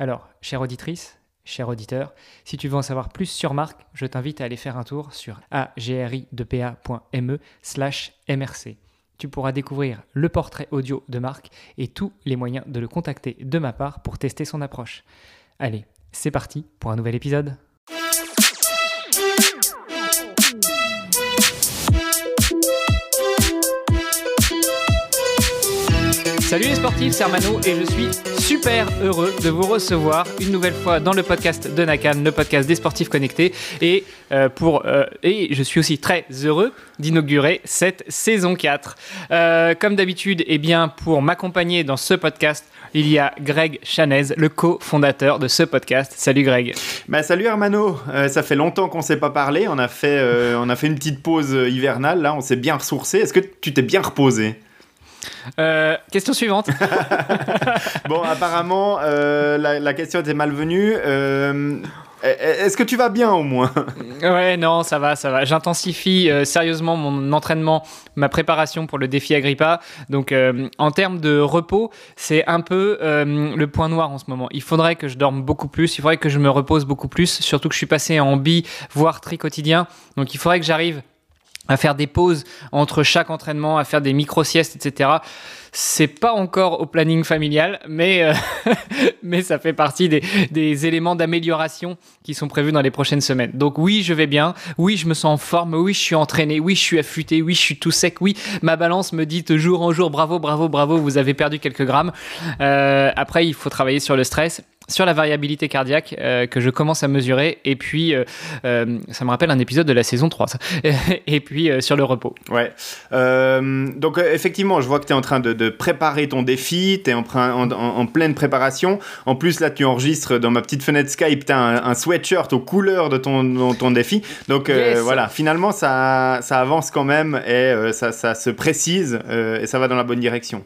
Alors, chère auditrice, cher auditeur, si tu veux en savoir plus sur Marc, je t'invite à aller faire un tour sur agri2pa.me slash mrc. Tu pourras découvrir le portrait audio de Marc et tous les moyens de le contacter de ma part pour tester son approche. Allez, c'est parti pour un nouvel épisode. Salut les sportifs, c'est Armano et je suis super heureux de vous recevoir une nouvelle fois dans le podcast de Nakan, le podcast des sportifs connectés. Et, euh, pour, euh, et je suis aussi très heureux d'inaugurer cette saison 4. Euh, comme d'habitude, eh bien, pour m'accompagner dans ce podcast, il y a Greg Chanez, le co-fondateur de ce podcast. Salut Greg. Bah, salut Armano, ça fait longtemps qu'on ne s'est pas parlé, on a, fait, on a fait une petite pause hivernale, là on s'est bien ressourcé. Est-ce que tu t'es bien reposé? Euh, question suivante. bon, apparemment, euh, la, question était malvenue. Euh, est-ce que tu vas bien au moins? Ouais, non, ça va, ça va. J'intensifie sérieusement mon entraînement, ma préparation pour le défi Agrippa. Donc, en termes de repos, c'est un peu le point noir en ce moment. Il faudrait que je dorme beaucoup plus, il faudrait que je me repose beaucoup plus, surtout que je suis passé en bi, voire tri quotidien. Donc, il faudrait que j'arrive à faire des pauses entre chaque entraînement, à faire des micro-siestes, etc. C'est pas encore au planning familial, mais, euh, mais ça fait partie des, des éléments d'amélioration qui sont prévus dans les prochaines semaines. Donc oui, je vais bien, oui, je me sens en forme, oui, je suis entraîné, oui, je suis affûté, oui, je suis tout sec, oui, ma balance me dit de jour en jour, bravo, bravo, bravo, vous avez perdu quelques grammes. Euh, après, il faut travailler sur le stress sur la variabilité cardiaque euh, que je commence à mesurer. Et puis, ça me rappelle un épisode de la saison 3. et puis, sur le repos. Ouais. donc, effectivement, je vois que tu es en train de, préparer ton défi. Tu es en, en, pleine préparation. En plus, là, tu enregistres dans ma petite fenêtre Skype. Tu as un, sweatshirt aux couleurs de ton, ton défi. Donc, voilà, finalement, ça, ça avance quand même et ça, ça, se précise et ça va dans la bonne direction.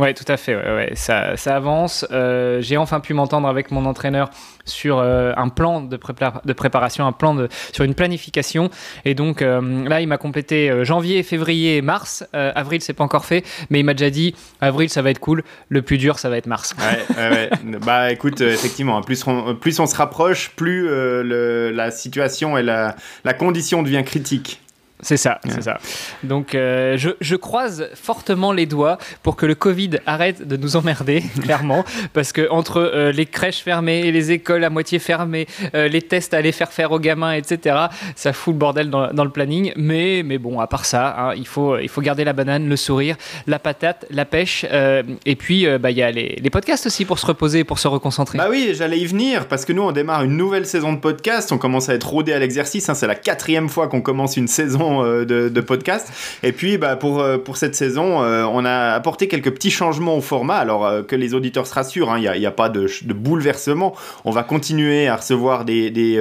Ouais, tout à fait. Ouais, Ça, ça, avance. Euh, j'ai enfin pu m'entendre avec mon entraîneur sur euh, un plan de, de, préparation, un plan de, sur une planification. Et donc euh, là, il m'a complété janvier, février, mars. avril, c'est pas encore fait, mais il m'a déjà dit avril, ça va être cool. Le plus dur, ça va être mars. Ouais, bah écoute, effectivement, plus on, plus on se rapproche, plus le, la situation et la, la condition devient critique. C'est ça, c'est ça. Donc, euh, je, je, croise fortement les doigts pour que le Covid arrête de nous emmerder, clairement, parce que entre euh, les crèches fermées et les écoles à moitié fermées, euh, les tests à les faire faire aux gamins, etc., ça fout le bordel dans, dans le planning. Mais, mais bon, à part ça, hein, il, faut, il faut garder la banane, le sourire, la patate, la pêche, et puis bah, il y a les, les, podcasts aussi pour se reposer, pour se reconcentrer. Bah oui, j'allais y venir, parce que nous, on démarre une nouvelle saison de podcast, on commence à être rodé à l'exercice, hein, c'est la quatrième fois qu'on commence une saison saison de, podcast. Et puis, bah, pour, pour cette saison, on a apporté quelques petits changements au format. Alors que les auditeurs se rassurent, il hein, n'y a, pas de, bouleversement. On va continuer à recevoir des,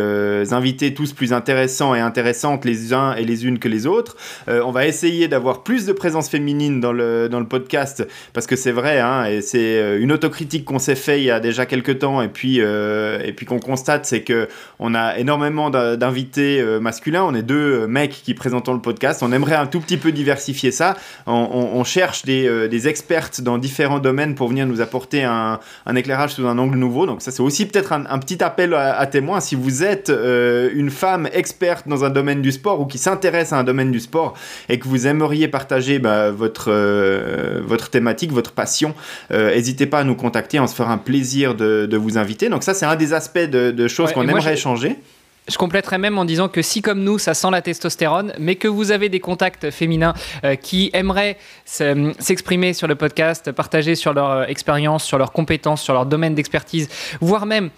invités tous plus intéressants et intéressantes les uns et les unes que les autres. on va essayer d'avoir plus de présence féminine dans le, dans le podcast parce que c'est vrai, hein, et c'est une autocritique qu'on s'est fait il y a déjà quelques temps et puis, et puis qu'on constate, c'est que on a énormément d'invités euh, masculins. On est deux euh, mecs qui le podcast. On aimerait un tout petit peu diversifier ça. On, cherche euh, des, expertes dans différents domaines pour venir nous apporter un, éclairage sous un angle nouveau. Donc ça, c'est aussi peut-être un, petit appel à, témoins. Si vous êtes une femme experte dans un domaine du sport ou qui s'intéresse à un domaine du sport et que vous aimeriez partager bah, votre, votre thématique, votre passion, n'hésitez pas à nous contacter. On se fera un plaisir de, vous inviter. Donc ça, c'est un des aspects de, choses qu'on aimerait changer. Je compléterais même en disant que si comme nous, ça sent la testostérone, mais que vous avez des contacts féminins euh, qui aimeraient s'exprimer sur le podcast, partager sur leur euh, expérience, sur leurs compétences, sur leur domaine d'expertise, voire même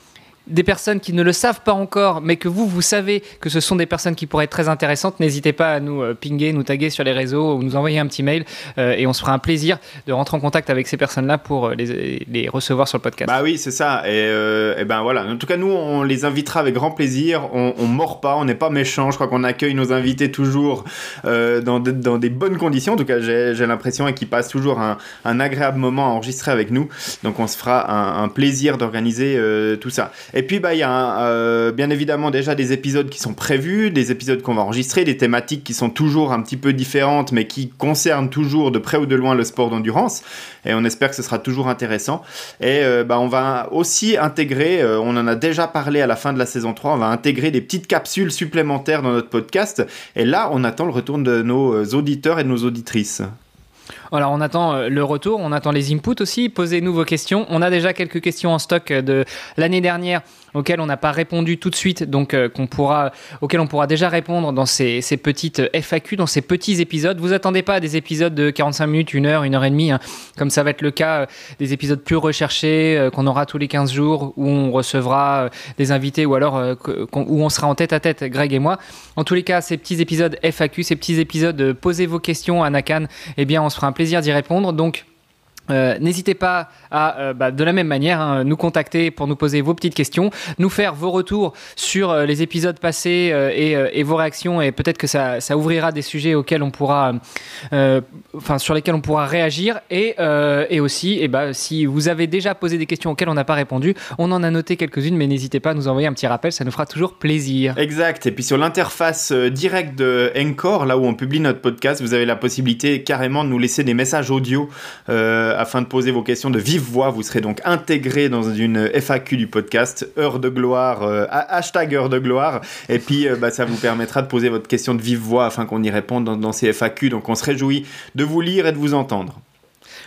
des personnes qui ne le savent pas encore, mais que vous, vous savez que ce sont des personnes qui pourraient être très intéressantes, n'hésitez pas à nous euh, pinguer, nous taguer sur les réseaux ou nous envoyer un petit mail euh, et on se fera un plaisir de rentrer en contact avec ces personnes-là pour euh, les, recevoir sur le podcast. Bah oui, c'est ça. Et, ben voilà. En tout cas, nous, on les invitera avec grand plaisir. On, on mord pas, on n'est pas méchant. Je crois qu'on accueille nos invités toujours dans, des bonnes conditions. En tout cas, j'ai l'impression et qu'ils passent toujours un, agréable moment à enregistrer avec nous. Donc, on se fera un plaisir d'organiser tout ça. Et puis, bah, il y a euh, bien évidemment déjà des épisodes qui sont prévus, des épisodes qu'on va enregistrer, des thématiques qui sont toujours un petit peu différentes, mais qui concernent toujours de près ou de loin le sport d'endurance. Et on espère que ce sera toujours intéressant. Et euh, bah, on va aussi intégrer, euh, on en a déjà parlé à la fin de la saison 3, on va intégrer des petites capsules supplémentaires dans notre podcast. Et là, on attend le retour de nos auditeurs et de nos auditrices. Alors on attend euh, le retour, on attend les inputs aussi. Posez-nous vos questions. On a déjà quelques questions en stock de l'année dernière auxquelles on n'a pas répondu tout de suite, donc euh, qu'on pourra, auxquelles on pourra déjà répondre dans ces, petites FAQ, dans ces petits épisodes. Vous attendez pas à des épisodes de 45 minutes, 1 heure, 1 heure et demie, hein, comme ça va être le cas euh, des épisodes plus recherchés qu'on aura tous les 15 jours où on recevra des invités ou alors où on sera en tête à tête, Greg et moi. En tous les cas, ces petits épisodes FAQ, ces petits épisodes posez vos questions à Nakan, eh bien on se fera un plaisir d'y répondre. Donc, euh, N'hésitez pas à, euh, bah, de la même manière, hein, nous contacter pour nous poser vos petites questions, nous faire vos retours sur euh, les épisodes passés et, vos réactions, et peut-être que ça, ouvrira des sujets auxquels on pourra, enfin sur lesquels on pourra réagir, et, et aussi, et bah, si vous avez déjà posé des questions auxquelles on n'a pas répondu, on en a noté quelques-unes, mais n'hésitez pas à nous envoyer un petit rappel, ça nous fera toujours plaisir. Exact. Et puis sur l'interface directe de Encore, là où on publie notre podcast, vous avez la possibilité carrément de nous laisser des messages audio afin de poser vos questions de vive voix. Vous serez donc intégré dans une FAQ du podcast, heure de gloire, euh, hashtag heure de gloire. Et puis, euh, bah, ça vous permettra de poser votre question de vive voix afin qu'on y réponde dans, ces FAQ. Donc, on se réjouit de vous lire et de vous entendre.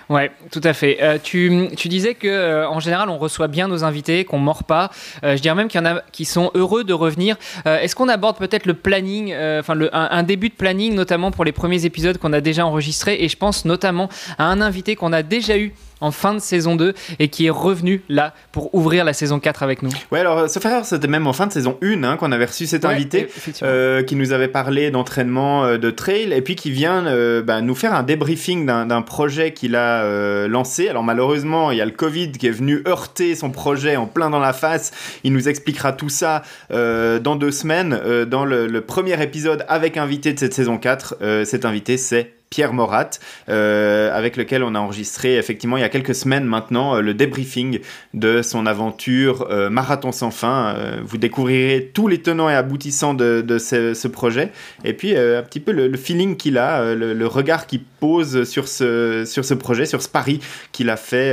Ouais, tout à fait. Euh, tu, tu, disais que en général on reçoit bien nos invités, qu'on mord pas. je dirais même qu'il y en a qui sont heureux de revenir. Est-ce qu'on aborde peut-être le planning, enfin un, début de planning, notamment pour les premiers épisodes qu'on a déjà enregistrés Et je pense notamment à un invité qu'on a déjà eu en fin de saison 2 et qui est revenu là pour ouvrir la saison 4 avec nous. Ouais, alors ce frère, c'était même en fin de saison 1 hein, qu'on avait reçu cet invité euh, qui nous avait parlé d'entraînement euh, de trail et puis qui vient euh, bah, nous faire un débriefing d'un projet qu'il a lancé. Alors malheureusement, il y a le Covid qui est venu heurter son projet en plein dans la face. Il nous expliquera tout ça dans deux semaines dans le, le, premier épisode avec invité de cette saison 4. cet invité, c'est Pierre Morat, euh, avec lequel on a enregistré effectivement il y a quelques semaines maintenant euh, le débriefing de son aventure euh, Marathon sans fin. vous découvrirez tous les tenants et aboutissants de, ce, projet et puis un petit peu le, feeling qu'il a, le, regard qu'il pose sur ce, sur ce projet, sur ce pari qu'il a fait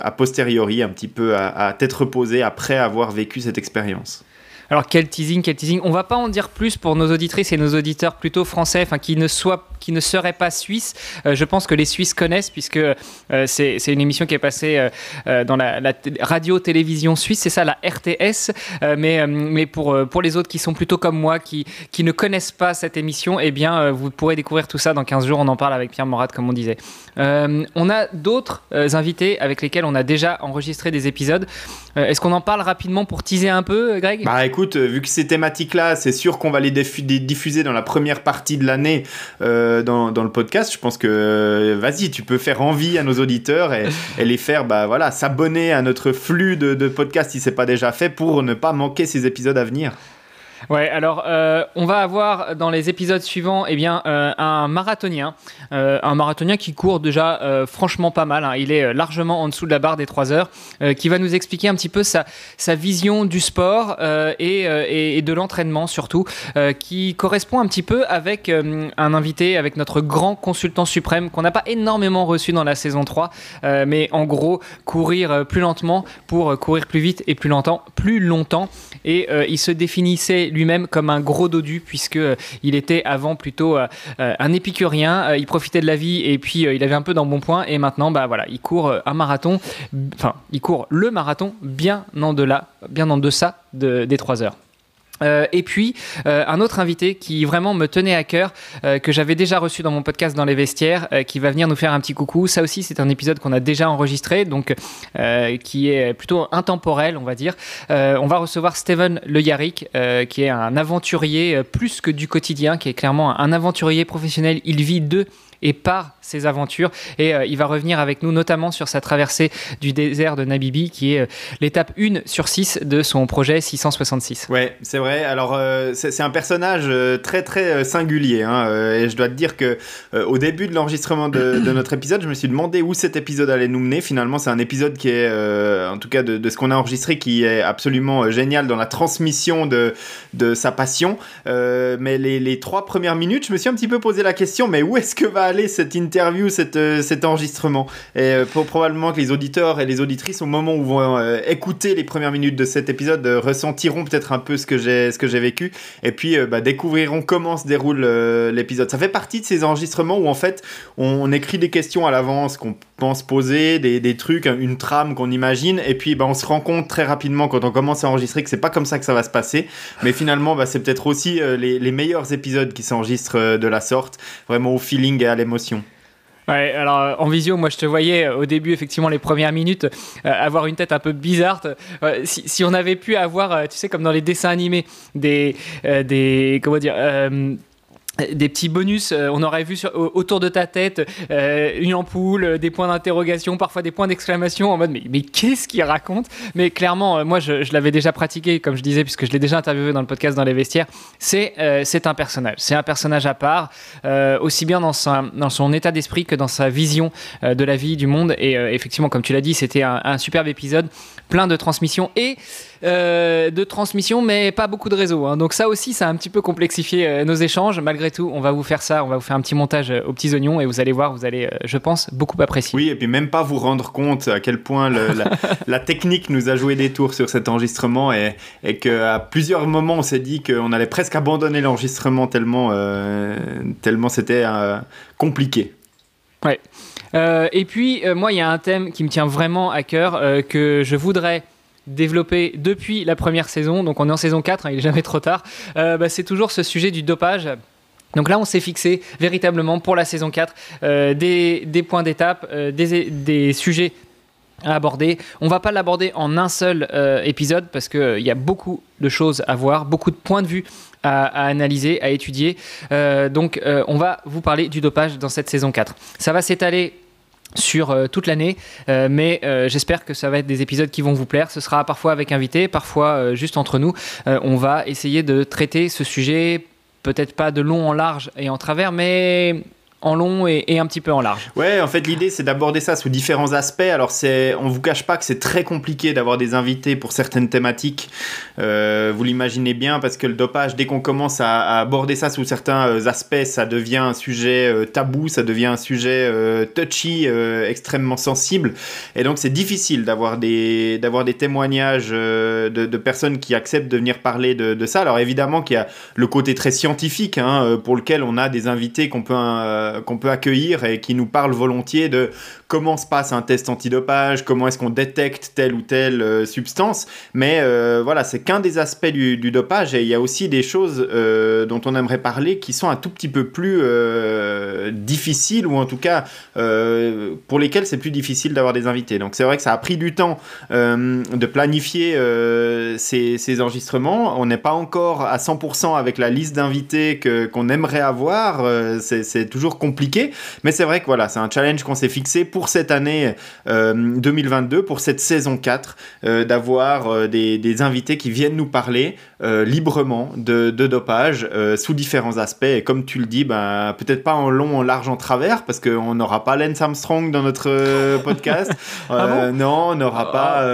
a posteriori, un petit peu à, à tête reposée après avoir vécu cette expérience. Alors quel teasing, quel teasing. On va pas en dire plus pour nos auditrices et nos auditeurs plutôt français, enfin qui ne soient qui ne serait pas suisse. je pense que les Suisses connaissent puisque c'est une émission qui est passée dans la, radio-télévision suisse, c'est ça, la RTS. mais mais pour, pour les autres qui sont plutôt comme moi, qui, qui ne connaissent pas cette émission, eh bien, vous pourrez découvrir tout ça dans 15 jours. On en parle avec Pierre Morat, comme on disait. on a d'autres invités avec lesquels on a déjà enregistré des épisodes. Est-ce qu'on en parle rapidement pour teaser un peu, Greg? Bah écoute, vu que ces thématiques-là, c'est sûr qu'on va les diffuser dans la première partie de l'année euh, dans, dans, le podcast. Je pense que euh, vas-y, tu peux faire envie à nos auditeurs et, les faire bah, voilà, s'abonner à notre flux de, de podcasts si ce n'est pas déjà fait pour ne pas manquer ces épisodes à venir. Ouais, alors euh, on va avoir dans les épisodes suivants eh bien, euh, un marathonien, euh, un marathonien qui court déjà franchement pas mal, hein. il est largement en dessous de la barre des 3 heures, qui va nous expliquer un petit peu sa, vision du sport et, et, de l'entraînement surtout, qui correspond un petit peu avec un invité, avec notre grand consultant suprême qu'on n'a pas énormément reçu dans la saison 3, mais en gros courir plus lentement pour courir plus vite et plus longtemps, plus longtemps et il se définissait lui-même comme un gros dodu, puisque euh, il était avant plutôt euh, euh, un épicurien. il profitait de la vie et puis il avait un peu d'embonpoint. point. Et maintenant, bah voilà, il court un marathon, enfin, il court le marathon bien en delà, bien en deçà de, des 3 heures. Euh, et puis euh, un autre invité qui vraiment me tenait à cœur, euh, que j'avais déjà reçu dans mon podcast dans les vestiaires, qui va venir nous faire un petit coucou. Ça aussi c'est un épisode qu'on a déjà enregistré, donc qui est plutôt intemporel, on va dire. on va recevoir Steven Le Yarrick, qui est un aventurier plus que du quotidien, qui est clairement un aventurier professionnel. Il vit de et par ses aventures. Et euh, il va revenir avec nous notamment sur sa traversée du désert de Nabibi, qui est euh, l'étape 1 sur 6 de son projet 666. Ouais, c'est vrai. Alors, euh, c'est un personnage très très singulier. Hein, et je dois te dire que au début de l'enregistrement de, notre épisode, je me suis demandé où cet épisode allait nous mener. Finalement, c'est un épisode qui est, en tout cas de, ce qu'on a enregistré, qui est absolument génial dans la transmission de, de sa passion. mais les, les trois premières minutes, je me suis un petit peu posé la question, mais où est-ce que va aller cette interview, cette, euh, cet enregistrement. Et euh, pour, probablement que les auditeurs et les auditrices, au moment où vont euh, écouter les premières minutes de cet épisode, ressentiront peut-être un peu ce que j'ai ce que j'ai vécu, et puis bah, découvriront comment se déroule l'épisode. Ça fait partie de ces enregistrements où en fait on, écrit des questions à l'avance qu'on pense poser, des, des, trucs, une trame qu'on imagine, et puis bah, on se rend compte très rapidement quand on commence à enregistrer que c'est pas comme ça que ça va se passer. Mais finalement, bah, c'est peut-être aussi les, les, meilleurs épisodes qui s'enregistrent de la sorte, vraiment au feeling et à l'émotion. Ouais, alors en visio, moi je te voyais euh, au début, effectivement, les premières minutes, euh, avoir une tête un peu bizarre. Euh, si, si, on avait pu avoir, tu sais, comme dans les dessins animés, des, des comment dire, des petits bonus, euh, on aurait vu autour de ta tête euh, une ampoule, euh, des points d'interrogation, parfois des points d'exclamation en mode mais, mais qu'est-ce qu'il raconte? Mais clairement, moi je, l'avais déjà pratiqué, comme je disais, puisque je l'ai déjà interviewé dans le podcast dans les vestiaires, c'est un personnage, c'est un personnage à part, aussi bien dans, dans son état d'esprit que dans sa vision de la vie, du monde. Et effectivement, comme tu l'as dit, c'était un, un superbe épisode, plein de transmissions et euh, de transmission, mais pas beaucoup de réseaux. Hein. Donc ça aussi, ça a un petit peu complexifié euh, nos échanges. Malgré tout, on va vous faire ça, on va vous faire un petit montage euh, aux petits oignons et vous allez voir, vous allez, je pense, beaucoup apprécier. Oui, et puis même pas vous rendre compte à quel point la, technique nous a joué des tours sur cet enregistrement et, et qu'à plusieurs moments, on s'est dit qu'on allait presque abandonner l'enregistrement tellement, tellement c'était compliqué. Ouais. et puis, moi, il y a un thème qui me tient vraiment à cœur, que je voudrais développé depuis la première saison, donc on est en saison 4, hein, il est jamais trop tard, euh, bah, c'est toujours ce sujet du dopage. Donc là, on s'est fixé véritablement pour la saison 4 euh, des, points d'étape, euh, des, sujets à aborder. On va pas l'aborder en un seul épisode parce qu'il y a beaucoup de choses à voir, beaucoup de points de vue à analyser, à étudier. donc on va vous parler du dopage dans cette saison 4. Ça va s'étaler sur euh, toute l'année, euh, mais euh, j'espère que ça va être des épisodes qui vont vous plaire. Ce sera parfois avec invités, parfois juste entre nous. on va essayer de traiter ce sujet, peut-être pas de long en large et en travers, mais en long et, un petit peu en large. Ouais, en fait, l'idée, c'est d'aborder ça sous différents aspects. Alors, c'est, on vous cache pas que c'est très compliqué d'avoir des invités pour certaines thématiques. Euh, vous l'imaginez bien, parce que le dopage, dès qu'on commence à, aborder ça sous certains euh, aspects, ça devient un sujet euh, tabou, ça devient un sujet touchy, extrêmement sensible. Et donc, c'est difficile d'avoir des, d'avoir des témoignages de, personnes qui acceptent de venir parler de, ça. Alors, évidemment qu'il y a le côté très scientifique, hein, pour lequel on a des invités qu'on peut qu'on peut accueillir et qui nous parle volontiers de comment se passe un test antidopage, comment est-ce qu'on détecte telle ou telle euh, substance. Mais euh, voilà, c'est qu'un des aspects du, dopage et il y a aussi des choses dont on aimerait parler qui sont un tout petit peu plus difficiles ou en tout cas pour lesquelles c'est plus difficile d'avoir des invités. Donc c'est vrai que ça a pris du temps de planifier ces, ces, enregistrements. On n'est pas encore à 100% avec la liste d'invités qu'on aimerait avoir. c'est toujours compliqué. Mais c'est vrai que voilà, c'est un challenge qu'on s'est fixé pour cette année 2022, euh, pour cette saison 4, euh, d'avoir euh, des, des, invités qui viennent nous parler librement de, de dopage sous différents aspects. Et comme tu le dis, ben, peut-être pas en long, en large, en travers, parce qu'on n'aura pas Lance Armstrong dans notre podcast. Ah non, on n'aura pas,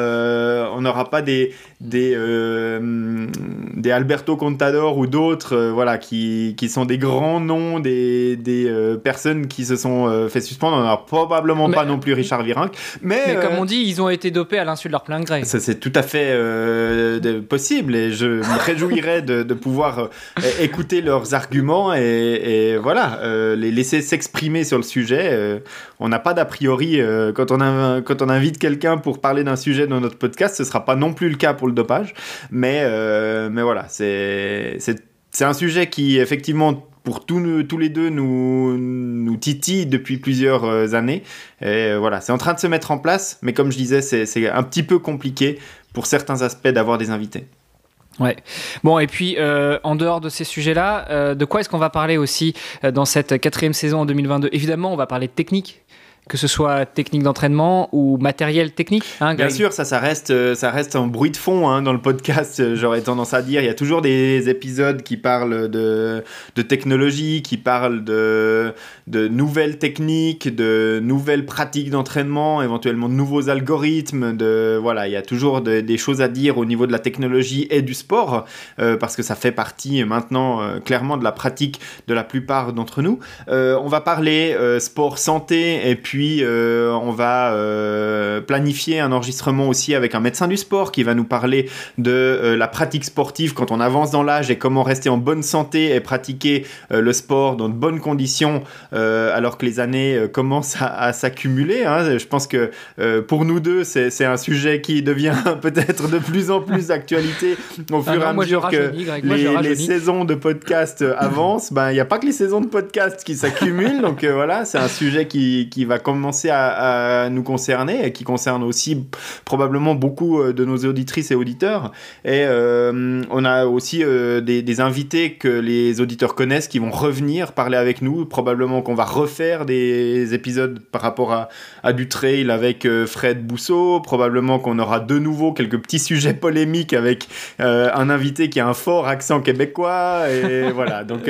on n'aura pas des, des, euh, des Alberto Contador ou d'autres euh, voilà, qui, qui, sont des grands noms, des, des euh, personnes qui se sont fait suspendre. On n'aura probablement pas non plus Richard Virenque. Mais, mais comme on dit, ils ont été dopés à l'insu de leur plein gré. Ça, c'est tout à fait possible et je me réjouirais de, pouvoir écouter leurs arguments et, voilà, les laisser s'exprimer sur le sujet. on n'a pas d'a priori quand, on invite quelqu'un pour parler d'un sujet dans notre podcast, ce ne sera pas non plus le cas pour le dopage. Mais, euh, voilà, c'est un sujet qui, effectivement, pour tous, les deux, nous, titille depuis plusieurs euh, années. Euh, voilà, c'est en train de se mettre en place, mais comme je disais, c'est un petit peu compliqué pour certains aspects d'avoir des invités. Ouais. Bon, et puis en dehors de ces sujets-là, de quoi est-ce qu'on va parler aussi dans cette quatrième saison en 2022 Évidemment, on va parler de technique, que ce soit technique d'entraînement ou matériel technique hein, Bien sûr, ça, ça reste, euh, ça reste un bruit de fond hein, dans le podcast, euh, j'aurais tendance à dire. Il y a toujours des épisodes qui parlent de, de technologie, qui parlent de, de nouvelles techniques, de nouvelles pratiques d'entraînement, éventuellement de nouveaux algorithmes. De, voilà, il y a toujours des choses à dire au niveau de la technologie et du sport, euh, parce que ça fait partie maintenant clairement de la pratique de la plupart d'entre nous. on va parler sport santé et puis puis, euh, on va euh, planifier un enregistrement aussi avec un médecin du sport qui va nous parler de euh, la pratique sportive quand on avance dans l'âge et comment rester en bonne santé et pratiquer le sport dans de bonnes conditions alors que les années commencent à, s'accumuler. Hein. Je pense que pour nous deux, c'est un sujet qui devient peut-être de plus en plus d'actualité au ah fur et à mesure que les, saisons de podcast avancent. Ben, il n'y a pas que les saisons de podcast qui s'accumulent. donc voilà, c'est un sujet qui, qui va commencer à, nous concerner et qui concerne aussi probablement beaucoup euh, de nos auditrices et auditeurs. Et euh, on a aussi euh, des, invités que les auditeurs connaissent qui vont revenir parler avec nous. Probablement qu'on va refaire des épisodes par rapport à, du trail avec Fred Bousseau. Probablement qu'on aura de nouveau quelques petits sujets polémiques avec un invité qui a un fort accent québécois. Et voilà, donc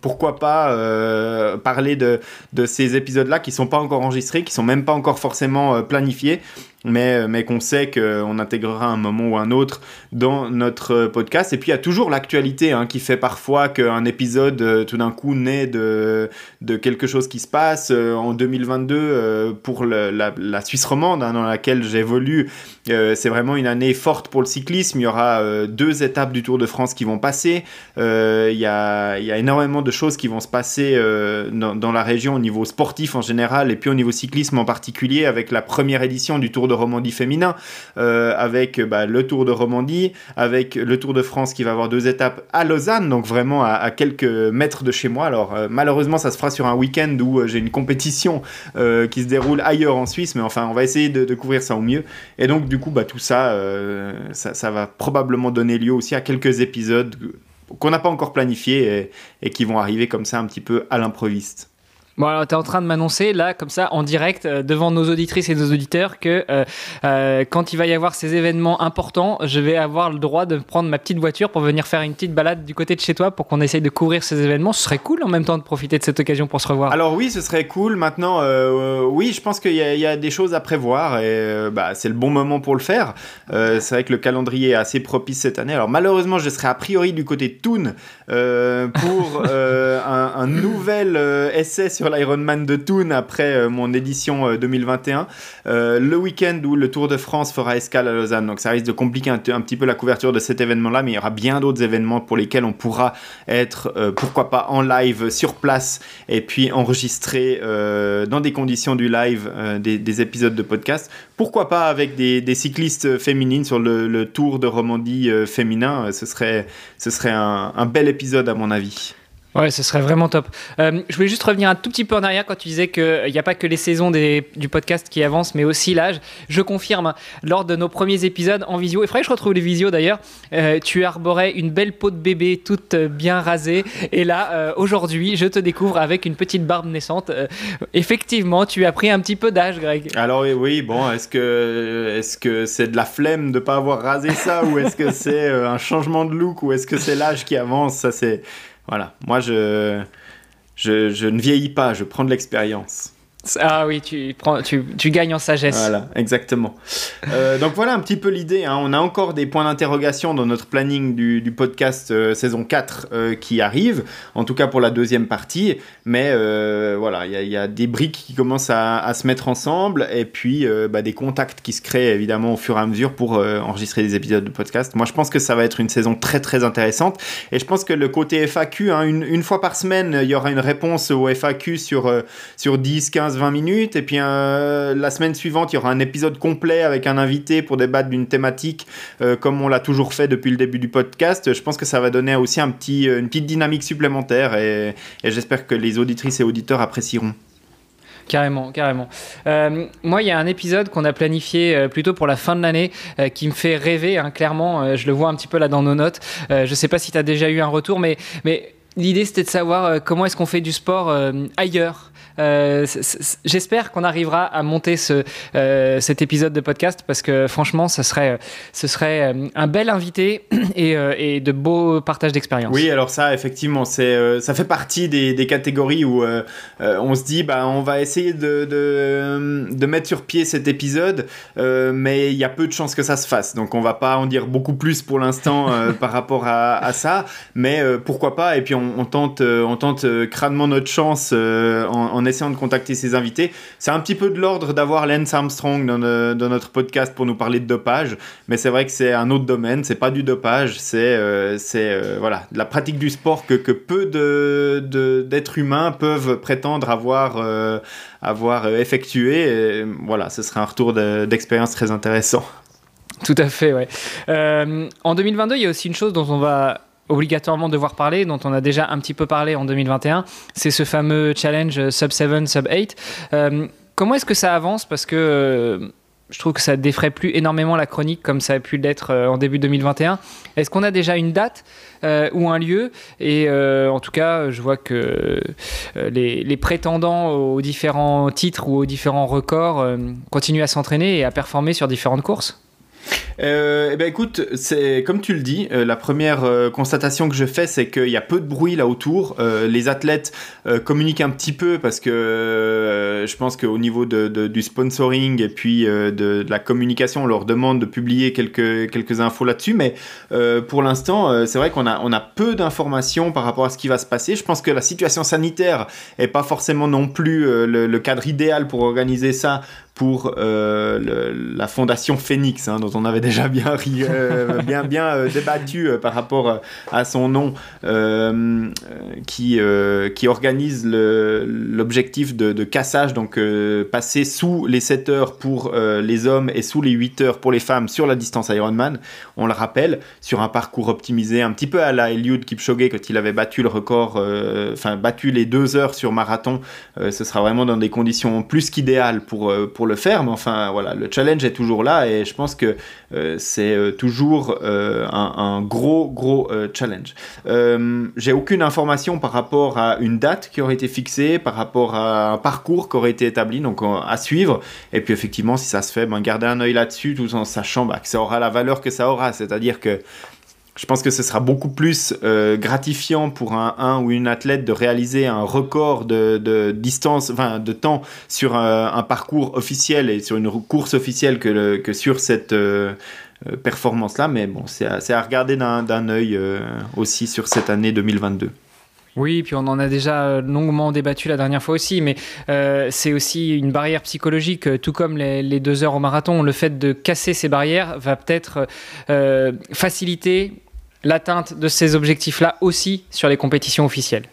pourquoi pas parler de, de ces épisodes-là qui sont pas encore enregistrés, qui sont même pas encore forcément euh, planifiés, mais, euh, mais qu'on sait qu'on intégrera un moment ou un autre dans notre euh, podcast. Et puis il y a toujours l'actualité hein, qui fait parfois qu'un épisode tout d'un coup naît de, de quelque chose qui se passe. en 2022, pour la, Suisse romande hein, dans laquelle j'évolue, c'est vraiment une année forte pour le cyclisme. Il y aura deux étapes du Tour de France qui vont passer. il, y a, il y a énormément de choses qui vont se passer dans, la région au niveau sportif en général et puis au niveau cyclisme en particulier avec la première édition du Tour de Romandie féminin, euh, avec bah, le Tour de Romandie, avec le Tour de France qui va avoir deux étapes à Lausanne, donc vraiment à, quelques mètres de chez moi. Alors euh, malheureusement ça se fera sur un week-end où euh, j'ai une compétition qui se déroule ailleurs en Suisse, mais enfin on va essayer de, couvrir ça au mieux. Et donc du coup bah, tout ça, ça, va probablement donner lieu aussi à quelques épisodes qu'on n'a pas encore planifiés et qui vont arriver comme ça un petit peu à l'improviste. Bon, alors, tu es en train de m'annoncer, là, comme ça, en direct, euh, devant nos auditrices et nos auditeurs, que euh, euh, quand il va y avoir ces événements importants, je vais avoir le droit de prendre ma petite voiture pour venir faire une petite balade du côté de chez toi pour qu'on essaye de couvrir ces événements. Ce serait cool en même temps de profiter de cette occasion pour se revoir. Alors oui, ce serait cool. Maintenant, oui, je pense qu'il y, a des choses à prévoir et bah, c'est le bon moment pour le faire. c'est vrai que le calendrier est assez propice cette année. Alors malheureusement, je serai a priori du côté de Toon pour un, un, nouvel essai sur l'Ironman de Thun après euh, mon édition 2021. Euh, euh, le week-end où le Tour de France fera escale à Lausanne. Donc ça risque de compliquer un, petit peu la couverture de cet événement-là, mais il y aura bien d'autres événements pour lesquels on pourra être, pourquoi pas, en live sur place et puis enregistrer dans des conditions du live des, épisodes de podcast. Pourquoi pas avec des, cyclistes féminines sur le, Tour de Romandie féminin. Ce serait, ce serait un bel épisode à mon avis. Ouais, ce serait vraiment top. Euh, je voulais juste revenir un tout petit peu en arrière quand tu disais qu'il n'y a pas que les saisons du podcast qui avancent, mais aussi l'âge. Je confirme, lors de nos premiers épisodes en visio, il faudrait que je retrouve les visios d'ailleurs, euh, tu arborais une belle peau de bébé toute bien rasée. Et là, euh, aujourd'hui, je te découvre avec une petite barbe naissante. effectivement, tu as pris un petit peu d'âge, Greg. Alors oui, bon, est-ce que est-ce que c'est de la flemme de ne pas avoir rasé ça, ou est-ce que c'est un changement de look, ou est-ce que c'est l'âge qui avance? Ça, c'est voilà, moi je, je, ne vieillis pas, je prends de l'expérience. Ah oui, tu, prends, tu, tu, gagnes en sagesse. Voilà, exactement. Euh, donc voilà un petit peu l'idée. Hein. On a encore des points d'interrogation dans notre planning du, du podcast euh, saison 4 euh, qui arrive, en tout cas pour la deuxième partie. Mais voilà, il y, a des briques qui commencent à, à, se mettre ensemble et puis bah, des contacts qui se créent évidemment au fur et à mesure pour enregistrer des épisodes de podcast. Moi je pense que ça va être une saison très très intéressante et je pense que le côté FAQ, hein, une, une, fois par semaine, il y aura une réponse au FAQ sur, sur 10, 15, 20 minutes. Et puis euh, la semaine suivante, il y aura un épisode complet avec un invité pour débattre d'une thématique euh, comme on l'a toujours fait depuis le début du podcast. Je pense que ça va donner aussi un petit, euh, une petite dynamique supplémentaire et, j'espère que les auditrices et auditeurs apprécieront. Carrément, carrément. moi, il y a un épisode qu'on a planifié plutôt pour la fin de l'année qui me fait rêver, hein, clairement. je le vois un petit peu là dans nos notes. je ne sais pas si tu as déjà eu un retour, mais, mais l'idée c'était de savoir comment est-ce qu'on fait du sport ailleurs. Euh, j'espère qu'on arrivera à monter ce, euh, cet épisode de podcast parce que franchement, ce serait, ce serait euh, un bel invité et, et de beaux partages d'expérience. Oui, alors ça, effectivement, c'est, ça fait partie des, des catégories où on se dit, bah, on va essayer de, de, de mettre sur pied cet épisode, mais il y a peu de chances que ça se fasse. Donc, on va pas en dire beaucoup plus pour l'instant par rapport à, à, ça, mais pourquoi pas Et puis, on, on tente, on tente crânement notre chance en, en essayant de contacter ses invités. C'est un petit peu de l'ordre d'avoir Lance Armstrong dans, notre podcast pour nous parler de dopage, mais c'est vrai que c'est un autre domaine, c'est pas du dopage, c'est euh, euh, voilà, la pratique du sport que, peu d'êtres de, humains peuvent prétendre avoir, euh, avoir effectué. voilà, ce serait un retour d'expérience très intéressant. Tout à fait, ouais. en 2022, il y a aussi une chose dont on va obligatoirement devoir parler, dont on a déjà un petit peu parlé en 2021, c'est ce fameux challenge sub 7, sub 8. Euh, comment est-ce que ça avance? Parce que euh, je trouve que ça défraie plus énormément la chronique comme ça a pu l'être euh, en début 2021. Est-ce qu'on a déjà une date ou un lieu? Et en tout cas, je vois que les, prétendants aux différents titres ou aux différents records continuent à s'entraîner et à performer sur différentes courses. Euh, eh ben écoute, c'est comme tu le dis, euh, la première euh, constatation que je fais, c'est qu'il y a peu de bruit là autour. Les athlètes communiquent un petit peu parce que je pense qu'au niveau du sponsoring et puis de, la communication, on leur demande de publier quelques, infos là-dessus. Mais pour l'instant, c'est vrai qu'on a, peu d'informations par rapport à ce qui va se passer. Je pense que la situation sanitaire est pas forcément non plus le cadre idéal pour organiser ça pour euh, le, la fondation Phoenix, hein, dont on avait déjà bien, euh, bien, bien euh, débattu par rapport à son nom, qui, qui organise l'objectif de, de, cassage, donc passer sous les 7 heures pour les hommes et sous les 8 heures pour les femmes sur la distance Ironman. On le rappelle, sur un parcours optimisé, un petit peu à la Eliud Kipchoge quand il avait battu le record, enfin battu les 2 heures sur marathon. ce sera vraiment dans des conditions plus qu'idéales pour, pour le faire, mais enfin voilà, le challenge est toujours là et je pense que c'est toujours un, gros, gros challenge. J'ai aucune information par rapport à une date qui aurait été fixée, par rapport à un parcours qui aurait été établi, donc à suivre. Et puis effectivement, si ça se fait, ben, garder un œil là-dessus, tout en sachant bah, que ça aura la valeur que ça aura. C'est-à-dire que je pense que ce sera beaucoup plus euh, gratifiant pour un, ou une athlète de réaliser un record de, distance, enfin de temps sur un, un, parcours officiel et sur une course officielle que, que sur cette euh, euh performance-là. Mais bon, c'est à, regarder d'un œil euh, aussi sur cette année 2022. Oui, puis on en a déjà longuement débattu la dernière fois aussi, mais euh, c'est aussi une barrière psychologique, tout comme les, deux heures au marathon. Le fait de casser ces barrières va peut-être euh, faciliter l'atteinte de ces objectifs-là aussi sur les compétitions officielles.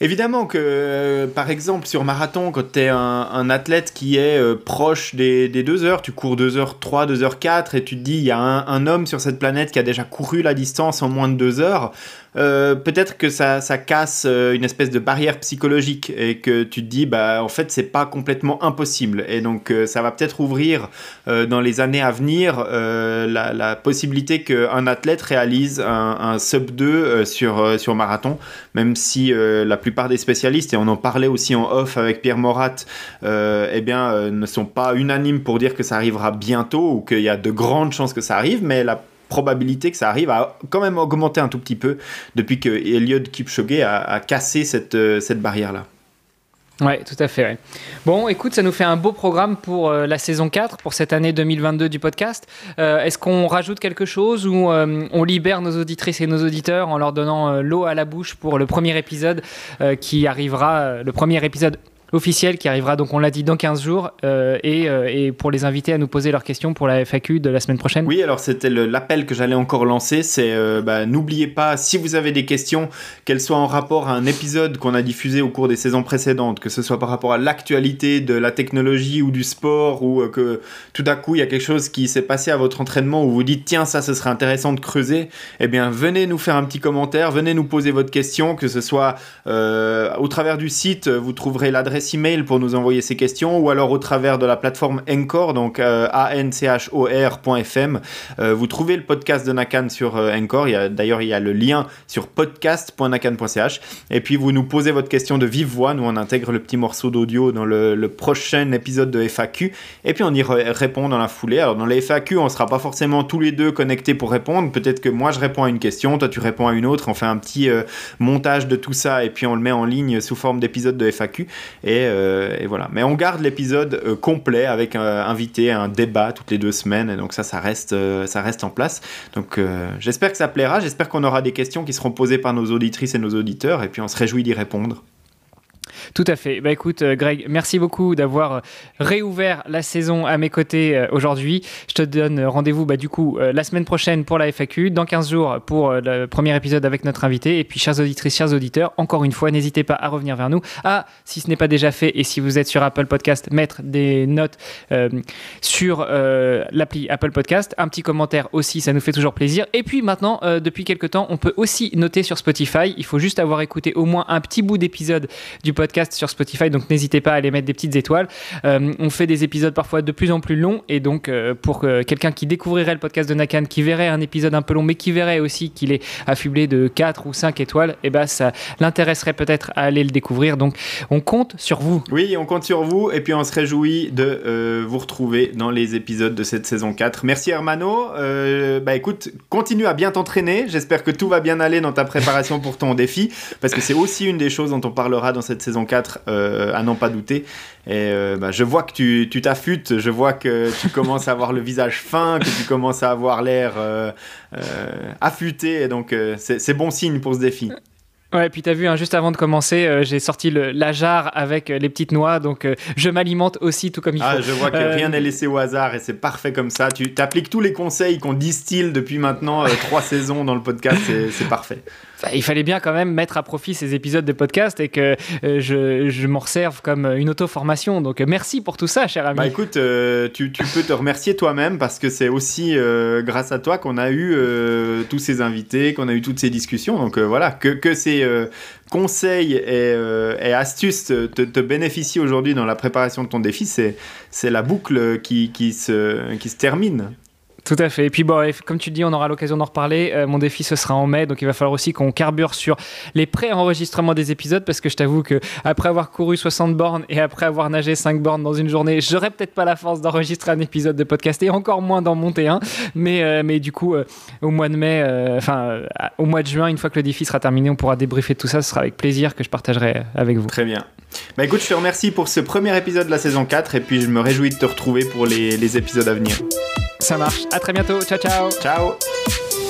Évidemment que, euh, par exemple, sur marathon, quand tu es un, athlète qui est euh, proche des, deux heures, tu cours 2 heures 3, 2 heures 4, et tu te dis, il y a un, homme sur cette planète qui a déjà couru la distance en moins de 2 heures, euh, peut-être que ça, ça casse euh, une espèce de barrière psychologique et que tu te dis, bah, en fait, c'est pas complètement impossible. Et donc, euh, ça va peut-être ouvrir dans les années à venir la, la, possibilité qu'un athlète réalise un, sub 2 euh, sur, sur marathon, même si la plupart des spécialistes, et on en parlait aussi en off avec Pierre Morat, eh bien, ne sont pas unanimes pour dire que ça arrivera bientôt ou qu'il y a de grandes chances que ça arrive, mais la probabilité que ça arrive a quand même augmenté un tout petit peu depuis que Eliud Kipchoge a, cassé cette, euh, cette barrière-là. Oui, tout à fait. Ouais. Bon, écoute, ça nous fait un beau programme pour euh, la saison 4, pour cette année 2022 du podcast. Euh, Est-ce qu'on rajoute quelque chose ou on libère nos auditrices et nos auditeurs en leur donnant l'eau à la bouche pour le premier épisode qui arrivera, le premier épisode officiel qui arrivera donc on l'a dit dans 15 jours euh, et, euh, et, pour les inviter à nous poser leurs questions pour la FAQ de la semaine prochaine. Oui alors c'était l'appel que j'allais encore lancer c'est euh, bah, n'oubliez pas si vous avez des questions qu'elles soient en rapport à un épisode qu'on a diffusé au cours des saisons précédentes que ce soit par rapport à l'actualité de la technologie ou du sport ou que tout à coup il y a quelque chose qui s'est passé à votre entraînement où vous dites tiens ça ce serait intéressant de creuser eh bien venez nous faire un petit commentaire venez nous poser votre question que ce soit au travers du site vous trouverez l'adresse email pour nous envoyer ces questions ou alors au travers de la plateforme Encore, donc euh, anchor.fm. Euh, vous trouvez le podcast de Nakan sur euh, Encore. D'ailleurs, il y a le lien sur podcast.nakan.ch. Et puis, vous nous posez votre question de vive voix. Nous, on intègre le petit morceau d'audio dans le, le, prochain épisode de FAQ. Et puis, on y répond dans la foulée. Alors, dans les FAQ, on ne sera pas forcément tous les deux connectés pour répondre. Peut-être que moi, je réponds à une question, toi, tu réponds à une autre. On fait un petit euh, montage de tout ça et puis on le met en ligne sous forme d'épisode de FAQ. Et et, euh, et, voilà. Mais on garde l'épisode euh, complet avec un invité, un débat toutes les deux semaines. Et donc ça, ça reste, euh, ça reste en place. Donc j'espère que ça plaira. J'espère qu'on aura des questions qui seront posées par nos auditrices et nos auditeurs. Et puis on se réjouit d'y répondre. Tout à fait. Bah, écoute, euh, Greg, merci beaucoup d'avoir euh, réouvert la saison à mes côtés euh, aujourd'hui. Je te donne rendez-vous bah, du coup la semaine prochaine pour la FAQ, dans 15 jours pour le premier épisode avec notre invité. Et puis, chers auditrices, chers auditeurs, encore une fois, n'hésitez pas à revenir vers nous. Ah, si ce n'est pas déjà fait et si vous êtes sur Apple Podcast, mettre des notes sur l'appli Apple Podcast. Un petit commentaire aussi, ça nous fait toujours plaisir. Et puis maintenant, depuis quelques temps, on peut aussi noter sur Spotify. Il faut juste avoir écouté au moins un petit bout d'épisode du podcast sur Spotify, donc n'hésitez pas à aller mettre des petites étoiles. Euh, on fait des épisodes parfois de plus en plus longs, et donc euh, pour euh, quelqu'un qui découvrirait le podcast de Nakan, qui verrait un épisode un peu long, mais qui verrait aussi qu'il est affublé de 4 ou 5 étoiles, et eh ben ça l'intéresserait peut-être à aller le découvrir. Donc on compte sur vous. Oui, on compte sur vous, et puis on se réjouit de vous retrouver dans les épisodes de cette saison 4. Merci Hermano. Bah écoute, continue à bien t'entraîner. J'espère que tout va bien aller dans ta préparation pour ton défi, parce que c'est aussi une des choses dont on parlera dans cette saison 4, euh, à n'en pas douter. Et euh, bah, je vois que tu t'affûtes, je vois que tu commences à avoir le visage fin, que tu commences à avoir l'air euh, affûté, et donc c'est bon signe pour ce défi. Ouais, puis t'as vu, hein, juste avant de commencer, euh, j'ai sorti le, la jarre avec euh, les petites noix, donc euh, je m'alimente aussi tout comme il ah, faut. Je vois que rien n'est laissé au hasard et c'est parfait comme ça. Tu appliques tous les conseils qu'on distille depuis maintenant trois saisons dans le podcast, c'est parfait. Il fallait bien quand même mettre à profit ces épisodes de podcast et que euh, je, je m'en serve comme une auto-formation. Donc merci pour tout ça, cher ami. Bah écoute, euh, tu, peux te remercier toi-même parce que c'est aussi euh, grâce à toi qu'on a eu tous ces invités, qu'on a eu toutes ces discussions. Donc voilà, que, que ces conseils et, astuces te, te bénéficient aujourd'hui dans la préparation de ton défi, c'est la boucle qui, qui, se, qui se termine. Tout à fait. Et puis, bon, comme tu dis, on aura l'occasion d'en reparler. Euh, mon défi, ce sera en mai. Donc, il va falloir aussi qu'on carbure sur les pré-enregistrements des épisodes. Parce que je t'avoue que après avoir couru 60 bornes et après avoir nagé 5 bornes dans une journée, j'aurais peut-être pas la force d'enregistrer un épisode de podcast et encore moins d'en monter un. Mais, euh, mais du coup, euh, au mois de mai, enfin, au mois de juin, une fois que le défi sera terminé, on pourra débriefer tout ça. Ce sera avec plaisir que je partagerai avec vous. Très bien. Bah écoute, je te remercie pour ce premier épisode de la saison 4 et puis je me réjouis de te retrouver pour les, les épisodes à venir. Ça marche. À très bientôt. Ciao, ciao. Ciao.